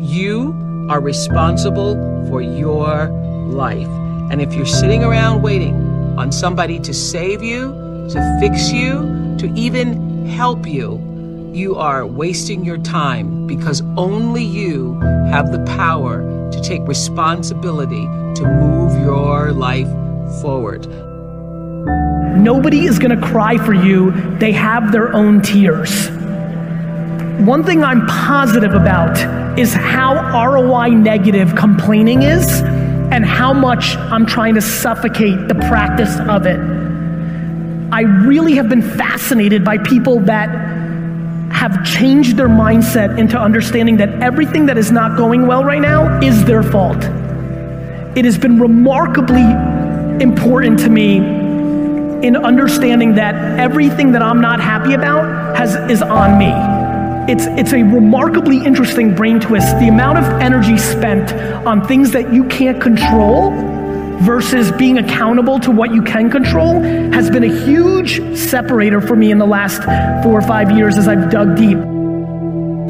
You are responsible for your life. And if you're sitting around waiting on somebody to save you, to fix you, to even help you, you are wasting your time because only you have the power to take responsibility to move your life forward. Nobody is going to cry for you, they have their own tears. One thing I'm positive about is how ROI negative complaining is and how much I'm trying to suffocate the practice of it. I really have been fascinated by people that have changed their mindset into understanding that everything that is not going well right now is their fault. It has been remarkably important to me in understanding that everything that I'm not happy about has, is on me. It's, it's a remarkably interesting brain twist. The amount of energy spent on things that you can't control versus being accountable to what you can control has been a huge separator for me in the last four or five years as I've dug deep.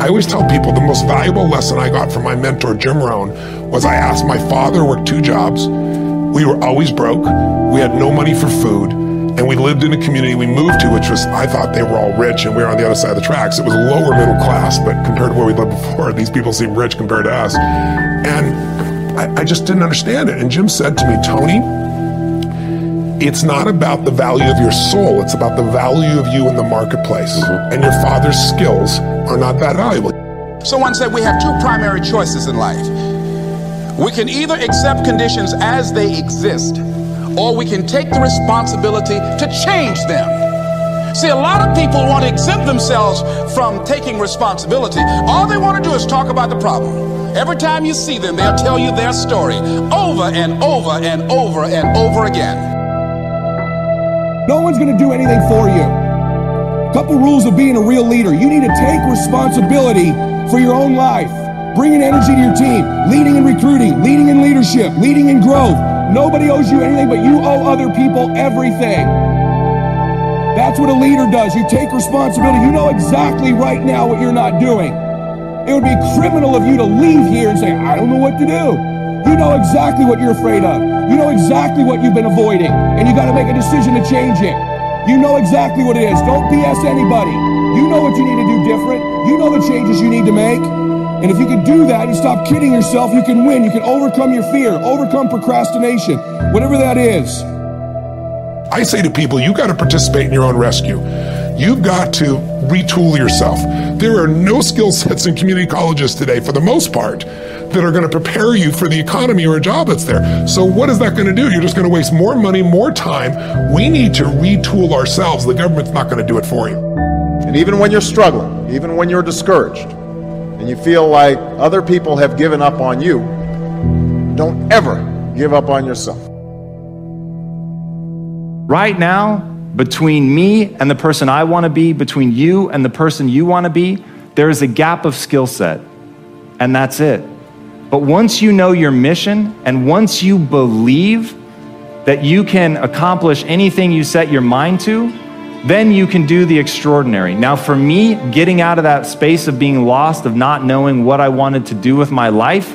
I always tell people the most valuable lesson I got from my mentor, Jim Rohn, was I asked my father, worked two jobs. We were always broke. We had no money for food. And we lived in a community we moved to, which was, I thought they were all rich and we were on the other side of the tracks. It was a lower middle class, but compared to where we lived before, these people seemed rich compared to us. And I, I just didn't understand it. And Jim said to me, Tony, it's not about the value of your soul, it's about the value of you in the marketplace. Mm-hmm. And your father's skills are not that valuable. Someone said we have two primary choices in life. We can either accept conditions as they exist, or we can take the responsibility to change them. See, a lot of people want to exempt themselves from taking responsibility. All they want to do is talk about the problem. Every time you see them, they'll tell you their story over and over and over and over again. No one's going to do anything for you. A Couple rules of being a real leader. You need to take responsibility for your own life, bringing energy to your team, leading in recruiting, leading in leadership, leading in growth. Nobody owes you anything, but you owe other people everything. That's what a leader does. You take responsibility. You know exactly right now what you're not doing. It would be criminal of you to leave here and say, I don't know what to do. You know exactly what you're afraid of. You know exactly what you've been avoiding, and you got to make a decision to change it. You know exactly what it is. Don't BS anybody. You know what you need to do different. You know the changes you need to make. And if you can do that, you stop kidding yourself, you can win. You can overcome your fear, overcome procrastination, whatever that is. I say to people, you got to participate in your own rescue. You've got to retool yourself. There are no skill sets in community colleges today, for the most part, that are going to prepare you for the economy or a job that's there. So, what is that going to do? You're just going to waste more money, more time. We need to retool ourselves. The government's not going to do it for you. And even when you're struggling, even when you're discouraged, and you feel like other people have given up on you, don't ever give up on yourself. Right now, between me and the person I want to be, between you and the person you want to be, there is a gap of skill set. And that's it. But once you know your mission and once you believe that you can accomplish anything you set your mind to, then you can do the extraordinary. Now, for me, getting out of that space of being lost, of not knowing what I wanted to do with my life,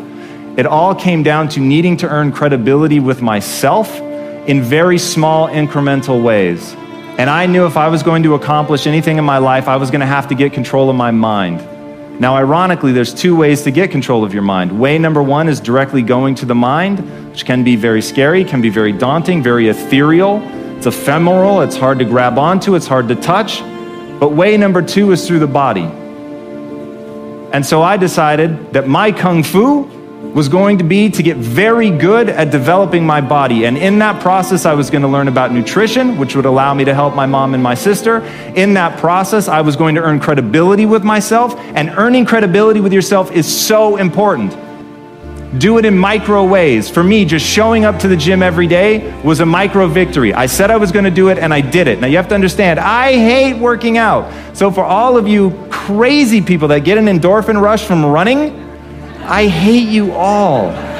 it all came down to needing to earn credibility with myself in very small, incremental ways. And I knew if I was going to accomplish anything in my life, I was going to have to get control of my mind. Now, ironically, there's two ways to get control of your mind. Way number one is directly going to the mind, which can be very scary, can be very daunting, very ethereal. It's ephemeral, it's hard to grab onto, it's hard to touch. But way number two is through the body. And so I decided that my kung fu was going to be to get very good at developing my body. And in that process, I was going to learn about nutrition, which would allow me to help my mom and my sister. In that process, I was going to earn credibility with myself. And earning credibility with yourself is so important. Do it in micro ways. For me, just showing up to the gym every day was a micro victory. I said I was going to do it and I did it. Now you have to understand, I hate working out. So for all of you crazy people that get an endorphin rush from running, I hate you all.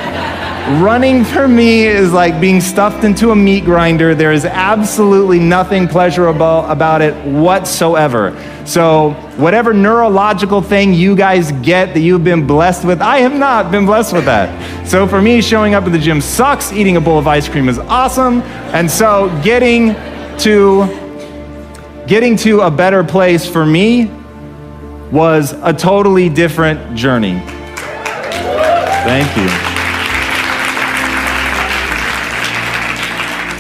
Running for me is like being stuffed into a meat grinder. There is absolutely nothing pleasurable about it whatsoever. So whatever neurological thing you guys get that you've been blessed with, I have not been blessed with that. So for me, showing up at the gym sucks. Eating a bowl of ice cream is awesome. And so getting to getting to a better place for me was a totally different journey. Thank you.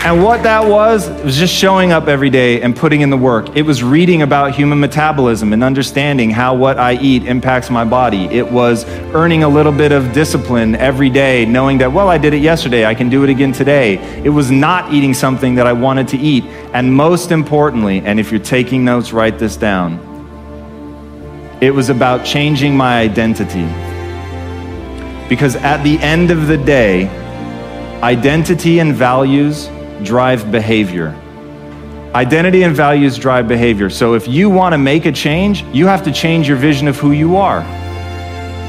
And what that was, was just showing up every day and putting in the work. It was reading about human metabolism and understanding how what I eat impacts my body. It was earning a little bit of discipline every day, knowing that, well, I did it yesterday, I can do it again today. It was not eating something that I wanted to eat. And most importantly, and if you're taking notes, write this down, it was about changing my identity. Because at the end of the day, identity and values drive behavior. Identity and values drive behavior. So if you want to make a change, you have to change your vision of who you are.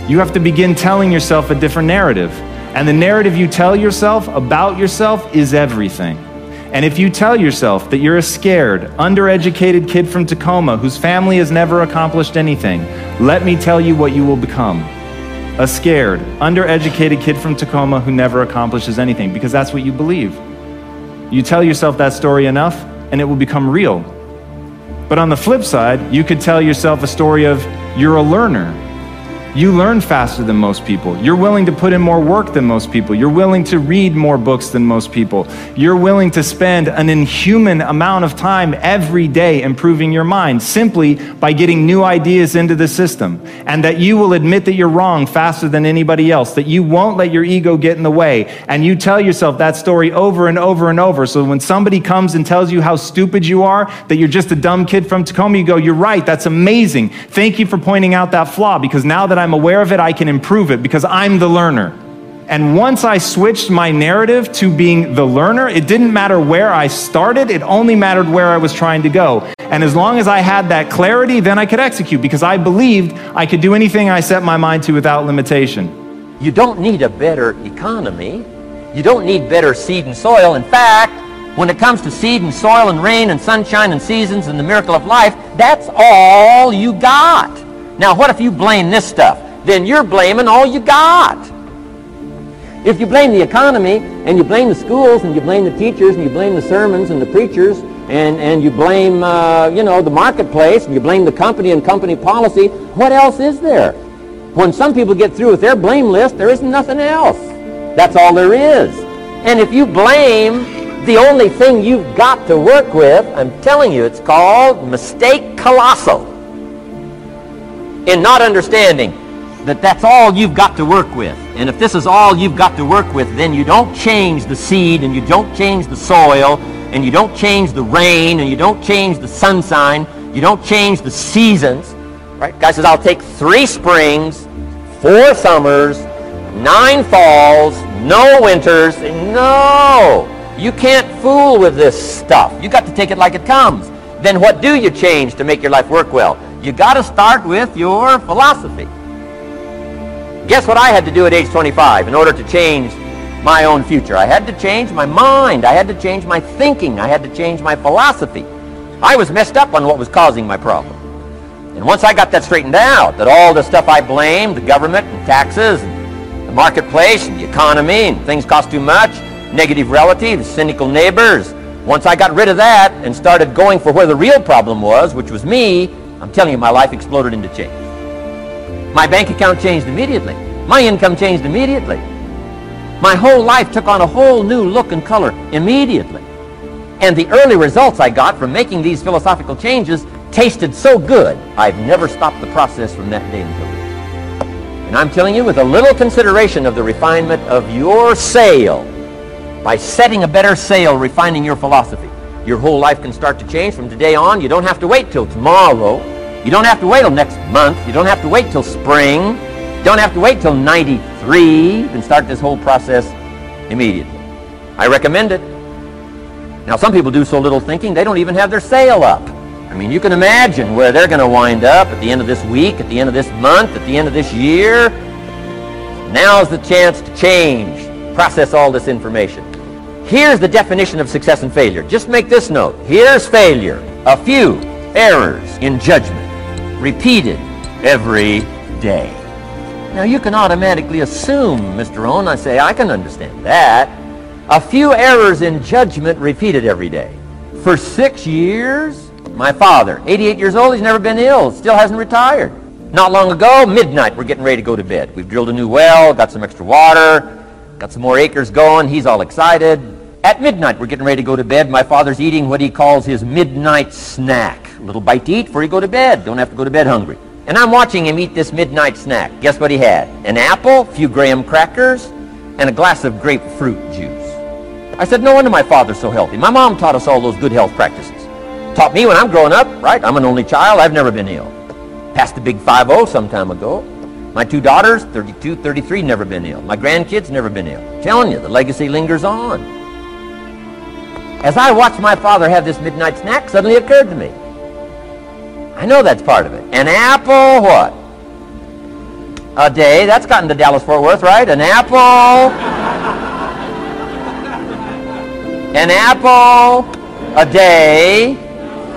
You have to begin telling yourself a different narrative. And the narrative you tell yourself about yourself is everything. And if you tell yourself that you're a scared, undereducated kid from Tacoma whose family has never accomplished anything, let me tell you what you will become. A scared, undereducated kid from Tacoma who never accomplishes anything, because that's what you believe. You tell yourself that story enough, and it will become real. But on the flip side, you could tell yourself a story of you're a learner you learn faster than most people. You're willing to put in more work than most people. You're willing to read more books than most people. You're willing to spend an inhuman amount of time every day improving your mind simply by getting new ideas into the system. And that you will admit that you're wrong faster than anybody else, that you won't let your ego get in the way. And you tell yourself that story over and over and over. So when somebody comes and tells you how stupid you are, that you're just a dumb kid from Tacoma, you go, You're right, that's amazing. Thank you for pointing out that flaw because now that I I'm aware of it, I can improve it because I'm the learner. And once I switched my narrative to being the learner, it didn't matter where I started, it only mattered where I was trying to go. And as long as I had that clarity, then I could execute because I believed I could do anything I set my mind to without limitation. You don't need a better economy. You don't need better seed and soil. In fact, when it comes to seed and soil and rain and sunshine and seasons and the miracle of life, that's all you got. Now, what if you blame this stuff? Then you're blaming all you got. If you blame the economy and you blame the schools and you blame the teachers and you blame the sermons and the preachers and, and you blame, uh, you know, the marketplace and you blame the company and company policy, what else is there? When some people get through with their blame list, there isn't nothing else. That's all there is. And if you blame the only thing you've got to work with, I'm telling you, it's called mistake colossal in not understanding that that's all you've got to work with. And if this is all you've got to work with, then you don't change the seed and you don't change the soil and you don't change the rain and you don't change the sunshine. You don't change the seasons. Right? Guy says, I'll take three springs, four summers, nine falls, no winters. No! You can't fool with this stuff. You got to take it like it comes. Then what do you change to make your life work well? You got to start with your philosophy. Guess what I had to do at age 25 in order to change my own future? I had to change my mind. I had to change my thinking. I had to change my philosophy. I was messed up on what was causing my problem. And once I got that straightened out, that all the stuff I blamed, the government and taxes and the marketplace and the economy and things cost too much, negative relatives, cynical neighbors, once I got rid of that and started going for where the real problem was, which was me, I'm telling you, my life exploded into change. My bank account changed immediately. My income changed immediately. My whole life took on a whole new look and color immediately. And the early results I got from making these philosophical changes tasted so good, I've never stopped the process from that day until today. And I'm telling you, with a little consideration of the refinement of your sail, by setting a better sail, refining your philosophy, your whole life can start to change from today on. You don't have to wait till tomorrow you don't have to wait till next month. You don't have to wait till spring. You don't have to wait till 93. You can start this whole process immediately. I recommend it. Now, some people do so little thinking, they don't even have their sail up. I mean, you can imagine where they're going to wind up at the end of this week, at the end of this month, at the end of this year. Now's the chance to change, process all this information. Here's the definition of success and failure. Just make this note. Here's failure. A few errors in judgment repeated every day. Now you can automatically assume, Mr. Rohn, I say, I can understand that. A few errors in judgment repeated every day. For six years, my father, 88 years old, he's never been ill, still hasn't retired. Not long ago, midnight, we're getting ready to go to bed. We've drilled a new well, got some extra water, got some more acres going, he's all excited. At midnight, we're getting ready to go to bed. My father's eating what he calls his midnight snack. A little bite to eat before you go to bed. Don't have to go to bed hungry. And I'm watching him eat this midnight snack. Guess what he had? An apple, a few graham crackers, and a glass of grapefruit juice. I said, no wonder my father's so healthy. My mom taught us all those good health practices. Taught me when I'm growing up, right? I'm an only child. I've never been ill. Passed the big 5-0 some time ago. My two daughters, 32, 33, never been ill. My grandkids, never been ill. telling you, the legacy lingers on. As I watched my father have this midnight snack, suddenly it occurred to me. I know that's part of it. An apple, what? A day. That's gotten to Dallas-Fort Worth, right? An apple. An apple a day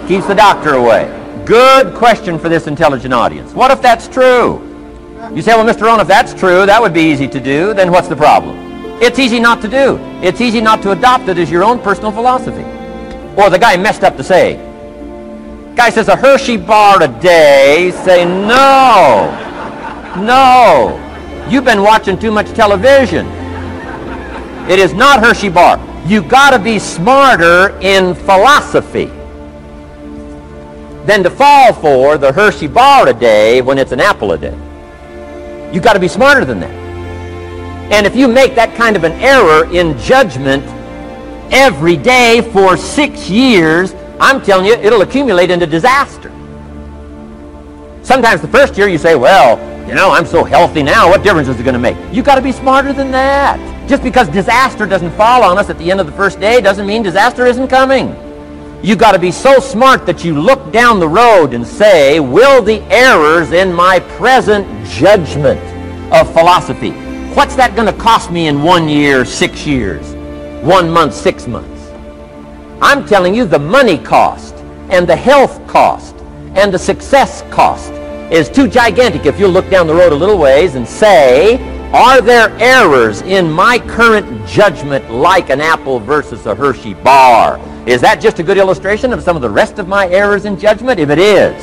keeps the doctor away. Good question for this intelligent audience. What if that's true? You say, well, Mr. Rohn, if that's true, that would be easy to do. Then what's the problem? It's easy not to do. It's easy not to adopt it as your own personal philosophy. Or the guy messed up to say. Guy says a Hershey bar a day. Say no. No. You've been watching too much television. It is not Hershey bar. You got to be smarter in philosophy than to fall for the Hershey bar a day when it's an apple a day. You got to be smarter than that. And if you make that kind of an error in judgment every day for six years, I'm telling you, it'll accumulate into disaster. Sometimes the first year you say, well, you know, I'm so healthy now, what difference is it going to make? You've got to be smarter than that. Just because disaster doesn't fall on us at the end of the first day doesn't mean disaster isn't coming. You've got to be so smart that you look down the road and say, will the errors in my present judgment of philosophy, what's that going to cost me in one year, six years, one month, six months? I'm telling you the money cost and the health cost and the success cost is too gigantic if you look down the road a little ways and say, are there errors in my current judgment like an apple versus a Hershey bar? Is that just a good illustration of some of the rest of my errors in judgment? If it is,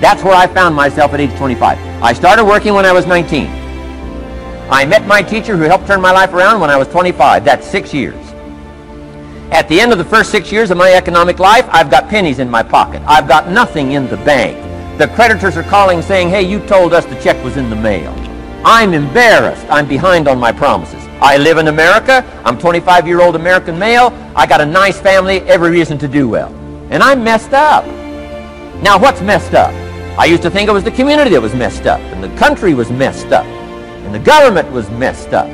that's where I found myself at age 25. I started working when I was 19. I met my teacher who helped turn my life around when I was 25. That's six years. At the end of the first six years of my economic life, I've got pennies in my pocket. I've got nothing in the bank. The creditors are calling saying, hey, you told us the check was in the mail. I'm embarrassed. I'm behind on my promises. I live in America. I'm 25-year-old American male. I got a nice family, every reason to do well. And I'm messed up. Now, what's messed up? I used to think it was the community that was messed up, and the country was messed up, and the government was messed up.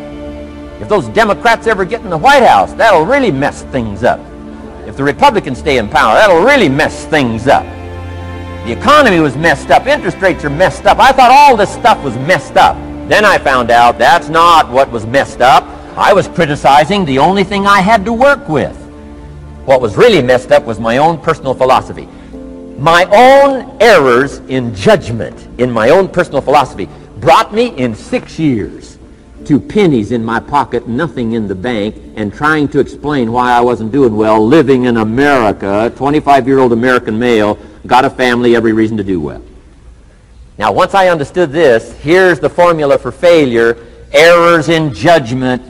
If those Democrats ever get in the White House, that'll really mess things up. If the Republicans stay in power, that'll really mess things up. The economy was messed up. Interest rates are messed up. I thought all this stuff was messed up. Then I found out that's not what was messed up. I was criticizing the only thing I had to work with. What was really messed up was my own personal philosophy. My own errors in judgment in my own personal philosophy brought me in six years two pennies in my pocket, nothing in the bank, and trying to explain why I wasn't doing well, living in America, 25-year-old American male, got a family, every reason to do well. Now, once I understood this, here's the formula for failure, errors in judgment,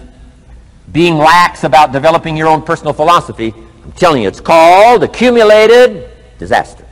being lax about developing your own personal philosophy. I'm telling you, it's called accumulated disaster.